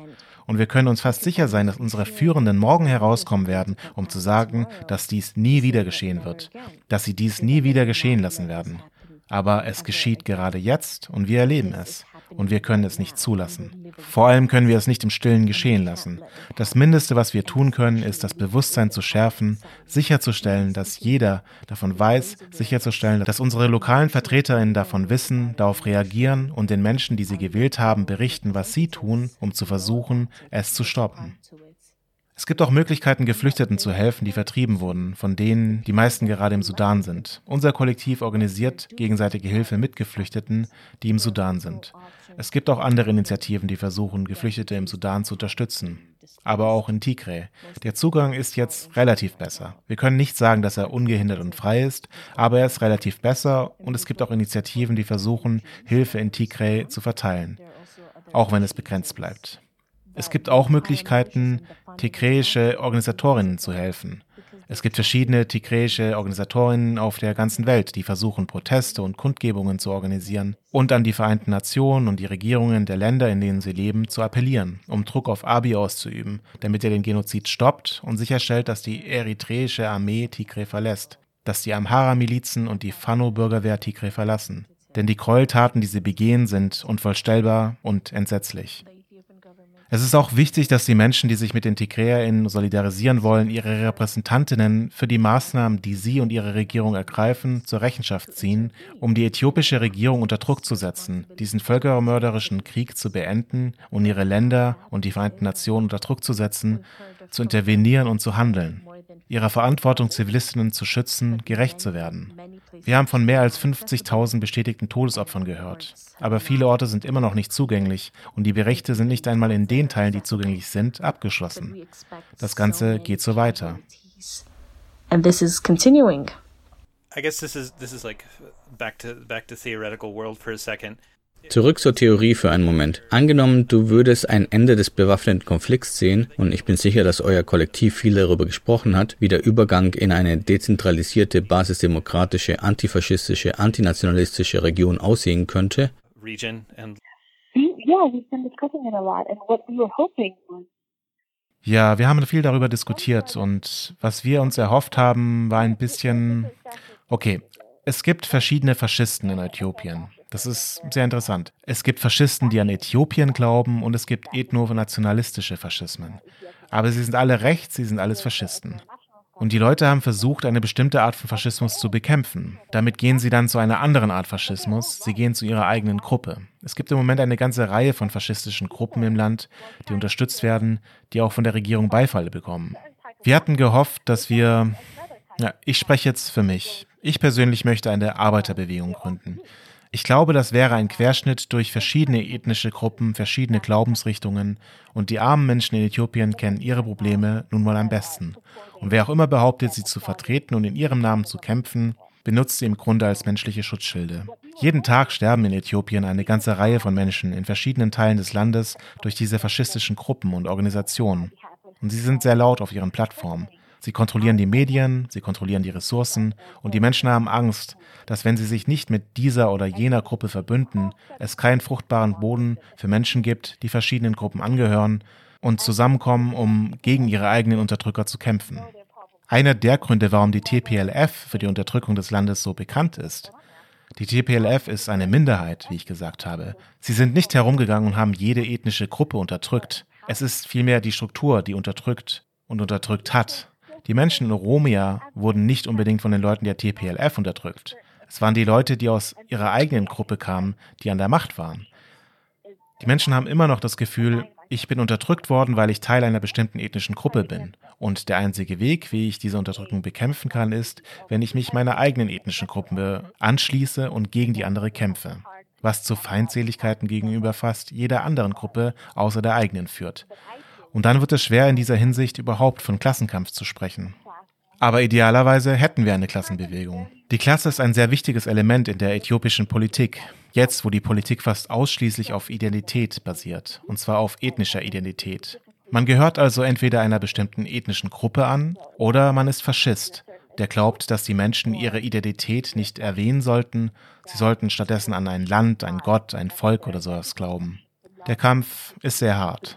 Und wir können uns fast sicher sein, dass unsere Führenden morgen herauskommen werden, um zu sagen, dass dies nie wieder geschehen wird, dass sie dies nie wieder geschehen lassen werden. Aber es geschieht gerade jetzt und wir erleben es und wir können es nicht zulassen. Vor allem können wir es nicht im Stillen geschehen lassen. Das Mindeste, was wir tun können, ist das Bewusstsein zu schärfen, sicherzustellen, dass jeder davon weiß, sicherzustellen, dass unsere lokalen Vertreterinnen davon wissen, darauf reagieren und den Menschen, die sie gewählt haben, berichten, was sie tun, um zu versuchen, es zu stoppen. Es gibt auch Möglichkeiten, Geflüchteten zu helfen, die vertrieben wurden, von denen die meisten gerade im Sudan sind. Unser Kollektiv organisiert gegenseitige Hilfe mit Geflüchteten, die im Sudan sind. Es gibt auch andere Initiativen, die versuchen, Geflüchtete im Sudan zu unterstützen. Aber auch in Tigray. Der Zugang ist jetzt relativ besser. Wir können nicht sagen, dass er ungehindert und frei ist, aber er ist relativ besser und es gibt auch Initiativen, die versuchen, Hilfe in Tigray zu verteilen, auch wenn es begrenzt bleibt. Es gibt auch Möglichkeiten, tigräische Organisatorinnen zu helfen. Es gibt verschiedene tigräische Organisatorinnen auf der ganzen Welt, die versuchen, Proteste und Kundgebungen zu organisieren und an die Vereinten Nationen und die Regierungen der Länder, in denen sie leben, zu appellieren, um Druck auf Abiy auszuüben, damit er den Genozid stoppt und sicherstellt, dass die eritreische Armee Tigray verlässt, dass die Amhara-Milizen und die Fano-Bürgerwehr Tigray verlassen. Denn die Gräueltaten, die sie begehen, sind unvorstellbar und entsetzlich. Es ist auch wichtig, dass die Menschen, die sich mit den TigräerInnen solidarisieren wollen, ihre Repräsentantinnen für die Maßnahmen, die sie und ihre Regierung ergreifen, zur Rechenschaft ziehen, um die äthiopische Regierung unter Druck zu setzen, diesen völkermörderischen Krieg zu beenden und ihre Länder und die Vereinten Nationen unter Druck zu setzen, zu intervenieren und zu handeln ihrer Verantwortung, Zivilistinnen zu schützen, gerecht zu werden. Wir haben von mehr als 50.000 bestätigten Todesopfern gehört. Aber viele Orte sind immer noch nicht zugänglich und die Berichte sind nicht einmal in den Teilen, die zugänglich sind, abgeschlossen. Das Ganze geht so weiter. And this is continuing. I guess this is this is like back to back to theoretical world for a second. Zurück zur Theorie für einen Moment. Angenommen, du würdest ein Ende des bewaffneten Konflikts sehen, und ich bin sicher, dass euer Kollektiv viel darüber gesprochen hat, wie der Übergang in eine dezentralisierte, basisdemokratische, antifaschistische, antinationalistische Region aussehen könnte. Ja, wir haben viel darüber diskutiert und was wir uns erhofft haben, war ein bisschen, okay, es gibt verschiedene Faschisten in Äthiopien. Das ist sehr interessant. Es gibt Faschisten, die an Äthiopien glauben und es gibt ethno-nationalistische Faschismen. Aber sie sind alle rechts, sie sind alles Faschisten. Und die Leute haben versucht, eine bestimmte Art von Faschismus zu bekämpfen. Damit gehen sie dann zu einer anderen Art Faschismus. Sie gehen zu ihrer eigenen Gruppe. Es gibt im Moment eine ganze Reihe von faschistischen Gruppen im Land, die unterstützt werden, die auch von der Regierung Beifall bekommen. Wir hatten gehofft, dass wir, ja, ich spreche jetzt für mich. Ich persönlich möchte eine Arbeiterbewegung gründen. Ich glaube, das wäre ein Querschnitt durch verschiedene ethnische Gruppen, verschiedene Glaubensrichtungen und die armen Menschen in Äthiopien kennen ihre Probleme nun mal am besten. Und wer auch immer behauptet, sie zu vertreten und in ihrem Namen zu kämpfen, benutzt sie im Grunde als menschliche Schutzschilde. Jeden Tag sterben in Äthiopien eine ganze Reihe von Menschen in verschiedenen Teilen des Landes durch diese faschistischen Gruppen und Organisationen. Und sie sind sehr laut auf ihren Plattformen. Sie kontrollieren die Medien, sie kontrollieren die Ressourcen und die Menschen haben Angst, dass wenn sie sich nicht mit dieser oder jener Gruppe verbünden, es keinen fruchtbaren Boden für Menschen gibt, die verschiedenen Gruppen angehören und zusammenkommen, um gegen ihre eigenen Unterdrücker zu kämpfen. Einer der Gründe, warum die TPLF für die Unterdrückung des Landes so bekannt ist, Die TPLF ist eine Minderheit, wie ich gesagt habe. Sie sind nicht herumgegangen und haben jede ethnische Gruppe unterdrückt. Es ist vielmehr die Struktur, die unterdrückt und unterdrückt hat. Die Menschen in Oromia wurden nicht unbedingt von den Leuten der TPLF unterdrückt. Es waren die Leute, die aus ihrer eigenen Gruppe kamen, die an der Macht waren. Die Menschen haben immer noch das Gefühl, ich bin unterdrückt worden, weil ich Teil einer bestimmten ethnischen Gruppe bin. Und der einzige Weg, wie ich diese Unterdrückung bekämpfen kann, ist, wenn ich mich meiner eigenen ethnischen Gruppe anschließe und gegen die andere kämpfe. Was zu Feindseligkeiten gegenüber fast jeder anderen Gruppe außer der eigenen führt. Und dann wird es schwer in dieser Hinsicht überhaupt von Klassenkampf zu sprechen. Aber idealerweise hätten wir eine Klassenbewegung. Die Klasse ist ein sehr wichtiges Element in der äthiopischen Politik. Jetzt, wo die Politik fast ausschließlich auf Identität basiert, und zwar auf ethnischer Identität. Man gehört also entweder einer bestimmten ethnischen Gruppe an oder man ist Faschist, der glaubt, dass die Menschen ihre Identität nicht erwähnen sollten, sie sollten stattdessen an ein Land, ein Gott, ein Volk oder sowas glauben. Der Kampf ist sehr hart.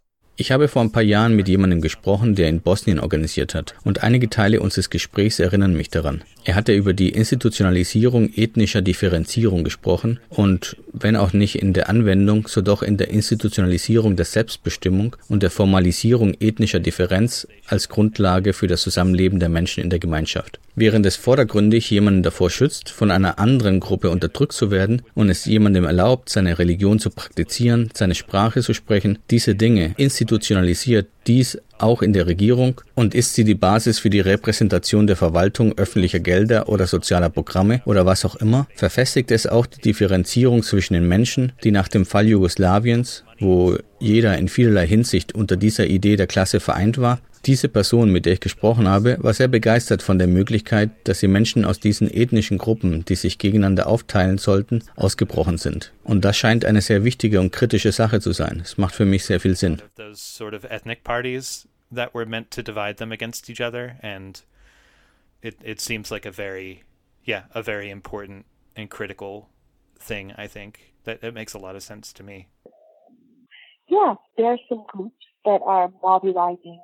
ich habe vor ein paar Jahren mit jemandem gesprochen, der in Bosnien organisiert hat, und einige Teile unseres Gesprächs erinnern mich daran. Er hatte über die Institutionalisierung ethnischer Differenzierung gesprochen und, wenn auch nicht in der Anwendung, so doch in der Institutionalisierung der Selbstbestimmung und der Formalisierung ethnischer Differenz als Grundlage für das Zusammenleben der Menschen in der Gemeinschaft. Während es vordergründig jemanden davor schützt, von einer anderen Gruppe unterdrückt zu werden und es jemandem erlaubt, seine Religion zu praktizieren, seine Sprache zu sprechen, diese Dinge institutionalisiert dies auch in der Regierung und ist sie die Basis für die Repräsentation der Verwaltung öffentlicher Gelder oder sozialer Programme oder was auch immer, verfestigt es auch die Differenzierung zwischen den Menschen, die nach dem Fall Jugoslawiens, wo jeder in vielerlei Hinsicht unter dieser Idee der Klasse vereint war, diese Person, mit der ich gesprochen habe, war sehr begeistert von der Möglichkeit, dass die Menschen aus diesen ethnischen Gruppen, die sich gegeneinander aufteilen sollten, ausgebrochen sind. Und das scheint eine sehr wichtige und kritische Sache zu sein. Es macht für mich sehr viel Sinn. That were meant to divide them against each other and it it seems like a very yeah a very important and critical thing i think. That it makes a lot of sense to me. Yeah there are some groups that are mobilizing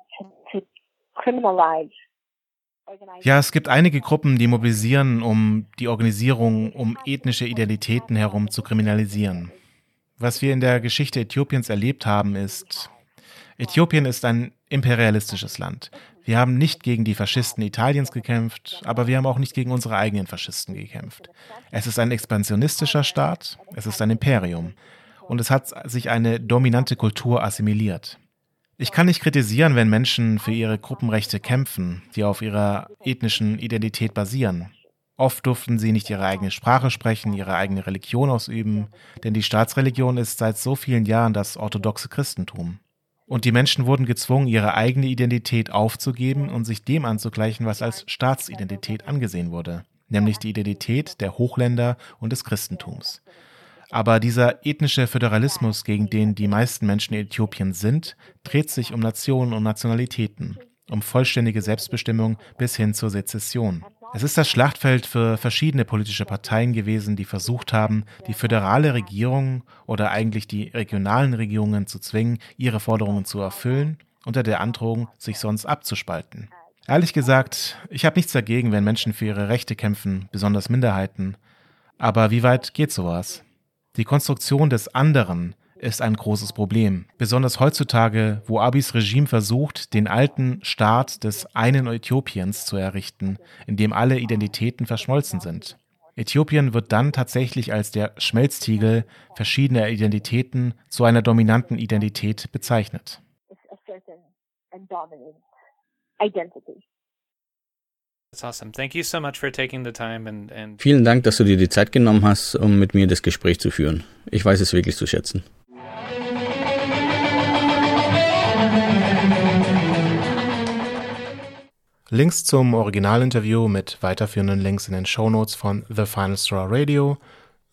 Ja, es gibt einige Gruppen, die mobilisieren, um die Organisierung um ethnische Identitäten herum zu kriminalisieren. Was wir in der Geschichte Äthiopiens erlebt haben, ist, Äthiopien ist ein imperialistisches Land. Wir haben nicht gegen die Faschisten Italiens gekämpft, aber wir haben auch nicht gegen unsere eigenen Faschisten gekämpft. Es ist ein expansionistischer Staat, es ist ein Imperium und es hat sich eine dominante Kultur assimiliert. Ich kann nicht kritisieren, wenn Menschen für ihre Gruppenrechte kämpfen, die auf ihrer ethnischen Identität basieren. Oft durften sie nicht ihre eigene Sprache sprechen, ihre eigene Religion ausüben, denn die Staatsreligion ist seit so vielen Jahren das orthodoxe Christentum. Und die Menschen wurden gezwungen, ihre eigene Identität aufzugeben und sich dem anzugleichen, was als Staatsidentität angesehen wurde, nämlich die Identität der Hochländer und des Christentums. Aber dieser ethnische Föderalismus, gegen den die meisten Menschen in Äthiopien sind, dreht sich um Nationen und Nationalitäten, um vollständige Selbstbestimmung bis hin zur Sezession. Es ist das Schlachtfeld für verschiedene politische Parteien gewesen, die versucht haben, die föderale Regierung oder eigentlich die regionalen Regierungen zu zwingen, ihre Forderungen zu erfüllen, unter der Androhung, sich sonst abzuspalten. Ehrlich gesagt, ich habe nichts dagegen, wenn Menschen für ihre Rechte kämpfen, besonders Minderheiten. Aber wie weit geht sowas? Die Konstruktion des anderen ist ein großes Problem, besonders heutzutage, wo Abis Regime versucht, den alten Staat des einen Äthiopiens zu errichten, in dem alle Identitäten verschmolzen sind. Äthiopien wird dann tatsächlich als der Schmelztiegel verschiedener Identitäten zu einer dominanten Identität bezeichnet. Vielen Dank, dass du dir die Zeit genommen hast, um mit mir das Gespräch zu führen. Ich weiß es wirklich zu schätzen. Links zum Originalinterview mit weiterführenden Links in den Shownotes von The Final Straw Radio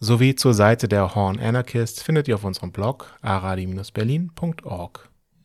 sowie zur Seite der Horn Anarchist findet ihr auf unserem Blog aradi-berlin.org.